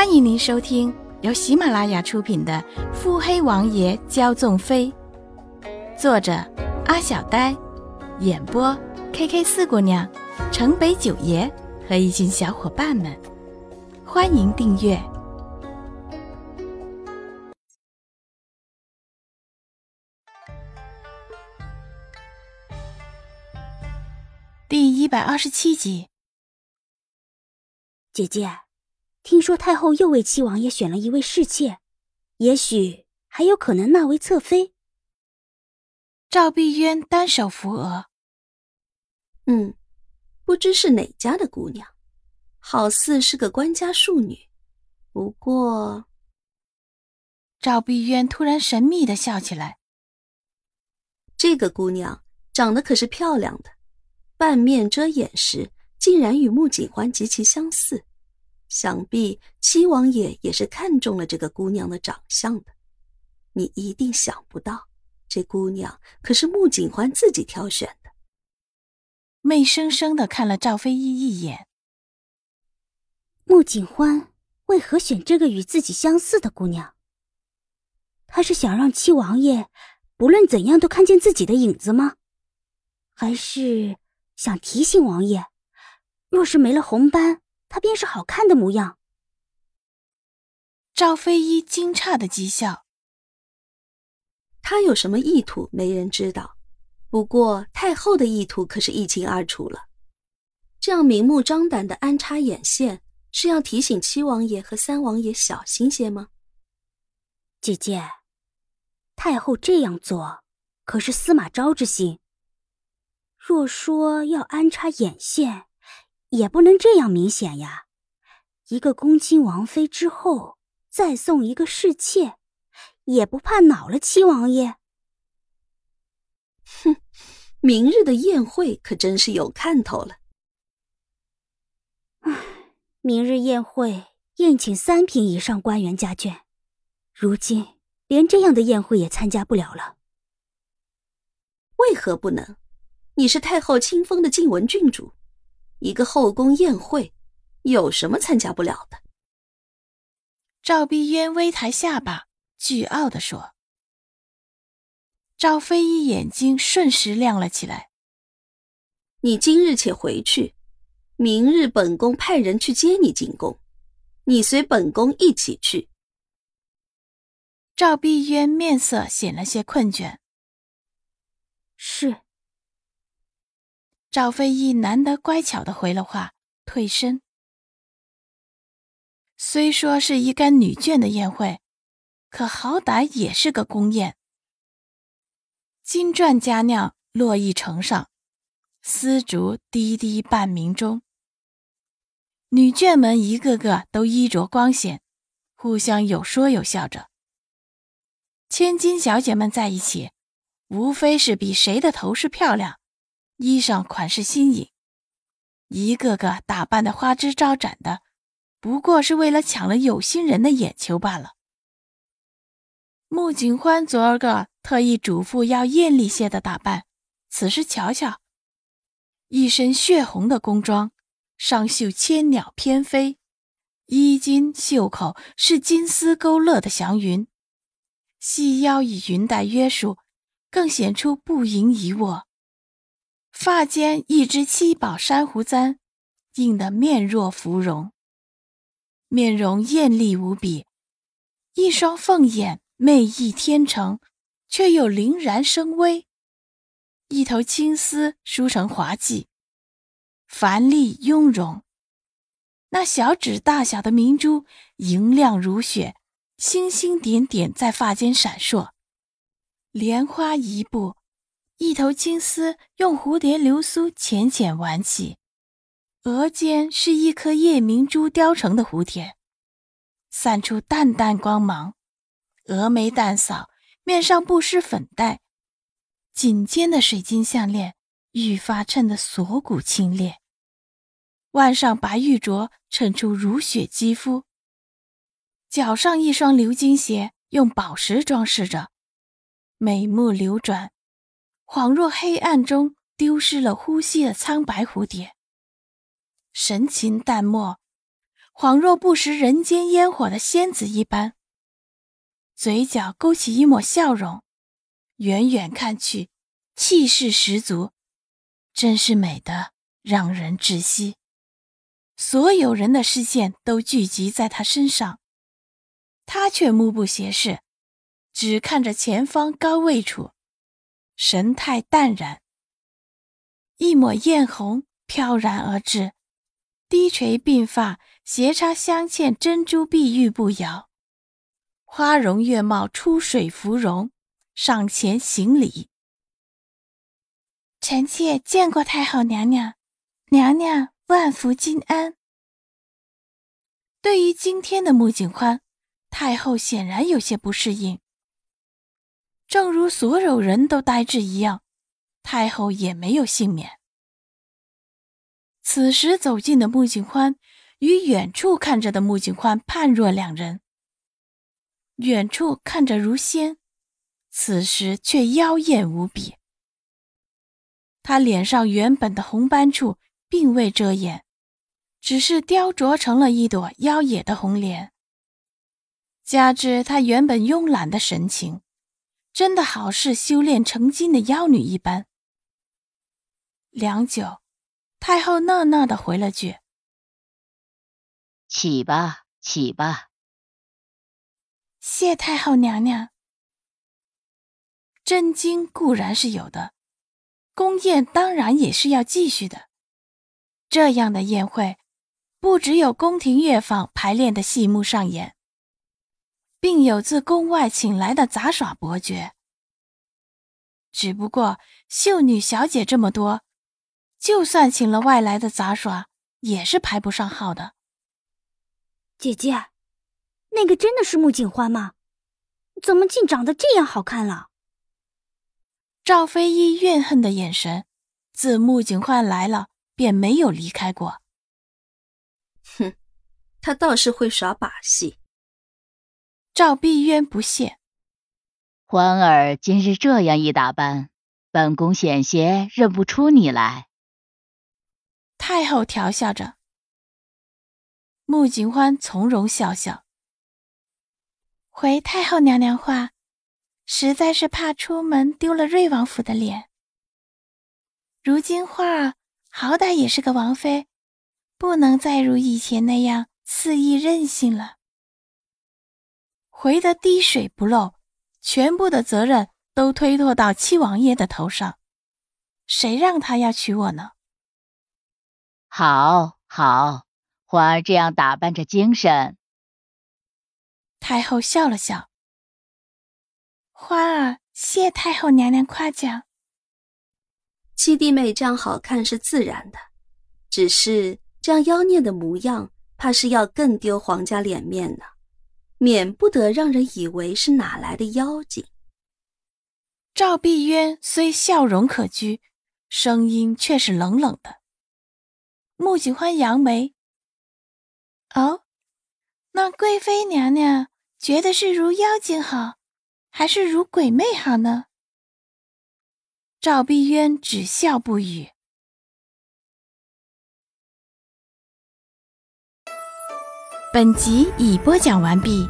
欢迎您收听由喜马拉雅出品的《腹黑王爷骄纵妃》，作者阿小呆，演播 K K 四姑娘、城北九爷和一群小伙伴们。欢迎订阅第一百二十七集。姐姐，听说太后又为七王爷选了一位侍妾，也许还有可能纳为侧妃。赵碧渊单手扶额，嗯，不知是哪家的姑娘，好似是个官家庶女。不过，赵碧渊突然神秘的笑起来。这个姑娘长得可是漂亮的，半面遮掩时。竟然与穆景欢极其相似，想必七王爷也是看中了这个姑娘的长相的。你一定想不到，这姑娘可是穆景欢自己挑选的。媚生生的看了赵飞一一眼。穆景欢为何选这个与自己相似的姑娘？他是想让七王爷不论怎样都看见自己的影子吗？还是想提醒王爷？若是没了红斑，她便是好看的模样。赵飞一惊诧的讥笑。他有什么意图，没人知道。不过太后的意图可是一清二楚了。这样明目张胆的安插眼线，是要提醒七王爷和三王爷小心些吗？姐姐，太后这样做，可是司马昭之心。若说要安插眼线，也不能这样明显呀！一个恭亲王妃之后，再送一个侍妾，也不怕恼了七王爷。哼，明日的宴会可真是有看头了。唉，明日宴会宴请三品以上官员家眷，如今连这样的宴会也参加不了了。为何不能？你是太后亲封的晋文郡主。一个后宫宴会，有什么参加不了的？赵碧渊微抬下巴，倨傲地说：“赵飞一眼睛瞬时亮了起来。你今日且回去，明日本宫派人去接你进宫，你随本宫一起去。”赵碧渊面色显了些困倦。是。赵飞义难得乖巧的回了话，退身。虽说是一干女眷的宴会，可好歹也是个宫宴。金馔佳酿落议呈上，丝竹滴滴伴鸣中。女眷们一个个都衣着光鲜，互相有说有笑着。千金小姐们在一起，无非是比谁的头饰漂亮。衣裳款式新颖，一个个打扮的花枝招展的，不过是为了抢了有心人的眼球罢了。穆景欢昨儿个特意嘱咐要艳丽些的打扮，此时瞧瞧，一身血红的宫装，上绣千鸟翩飞，衣襟袖口是金丝勾勒的祥云，细腰以云带约束，更显出不盈一握。发间一只七宝珊瑚簪，映得面若芙蓉，面容艳丽无比，一双凤眼媚意天成，却又凛然生威。一头青丝梳成滑髻，繁丽雍容。那小指大小的明珠莹亮如雪，星星点点在发间闪烁，莲花一步。一头青丝用蝴蝶流苏浅浅挽起，额间是一颗夜明珠雕成的蝴蝶，散出淡淡光芒。峨眉淡扫，面上不施粉黛，颈间的水晶项链愈发衬得锁骨清冽，腕上白玉镯衬出如雪肌肤，脚上一双鎏金鞋用宝石装饰着，美目流转。恍若黑暗中丢失了呼吸的苍白蝴蝶，神情淡漠，恍若不食人间烟火的仙子一般，嘴角勾起一抹笑容，远远看去，气势十足，真是美得让人窒息。所有人的视线都聚集在他身上，他却目不斜视，只看着前方高位处，神态淡然。一抹艳红飘然而至，低垂鬓发。斜插镶嵌珍珠碧玉步摇，花容月貌出水芙蓉，上前行礼。臣妾见过太后娘娘，娘娘万福金安。对于今天的穆景欢，太后显然有些不适应，正如所有人都呆滞一样，太后也没有幸免。此时走近的穆景欢。与远处看着的穆景欢判若两人。远处看着如仙，此时却妖艳无比。他脸上原本的红斑处并未遮掩，只是雕琢成了一朵妖冶的红莲。加之他原本慵懒的神情，真的好似修炼成精的妖女一般。良久，太后讷讷的回了句。起吧，起吧。谢太后娘娘。震惊固然是有的，宫宴当然也是要继续的。这样的宴会，不只有宫廷乐坊排练的戏目上演，并有自宫外请来的杂耍伯爵。只不过秀女小姐这么多，就算请了外来的杂耍，也是排不上号的。姐姐，那个真的是穆景欢吗？怎么竟长得这样好看了？赵飞一怨恨的眼神，自穆景欢来了便没有离开过。哼，他倒是会耍把戏。赵碧渊不屑：“欢儿今日这样一打扮，本宫险些认不出你来。”太后调笑着。穆景欢从容笑笑，回太后娘娘话，实在是怕出门丢了瑞王府的脸。如今花儿好歹也是个王妃，不能再如以前那样肆意任性了。回得滴水不漏，全部的责任都推脱到七王爷的头上，谁让他要娶我呢？好，好。欢儿这样打扮着精神。太后笑了笑。欢儿谢太后娘娘夸奖。七弟妹这样好看是自然的，只是这样妖孽的模样，怕是要更丢皇家脸面呢，免不得让人以为是哪来的妖精。赵碧渊虽笑容可掬，声音却是冷冷的。穆景欢扬眉。哦，那贵妃娘娘觉得是如妖精好，还是如鬼魅好呢？赵碧渊只笑不语。本集已播讲完毕。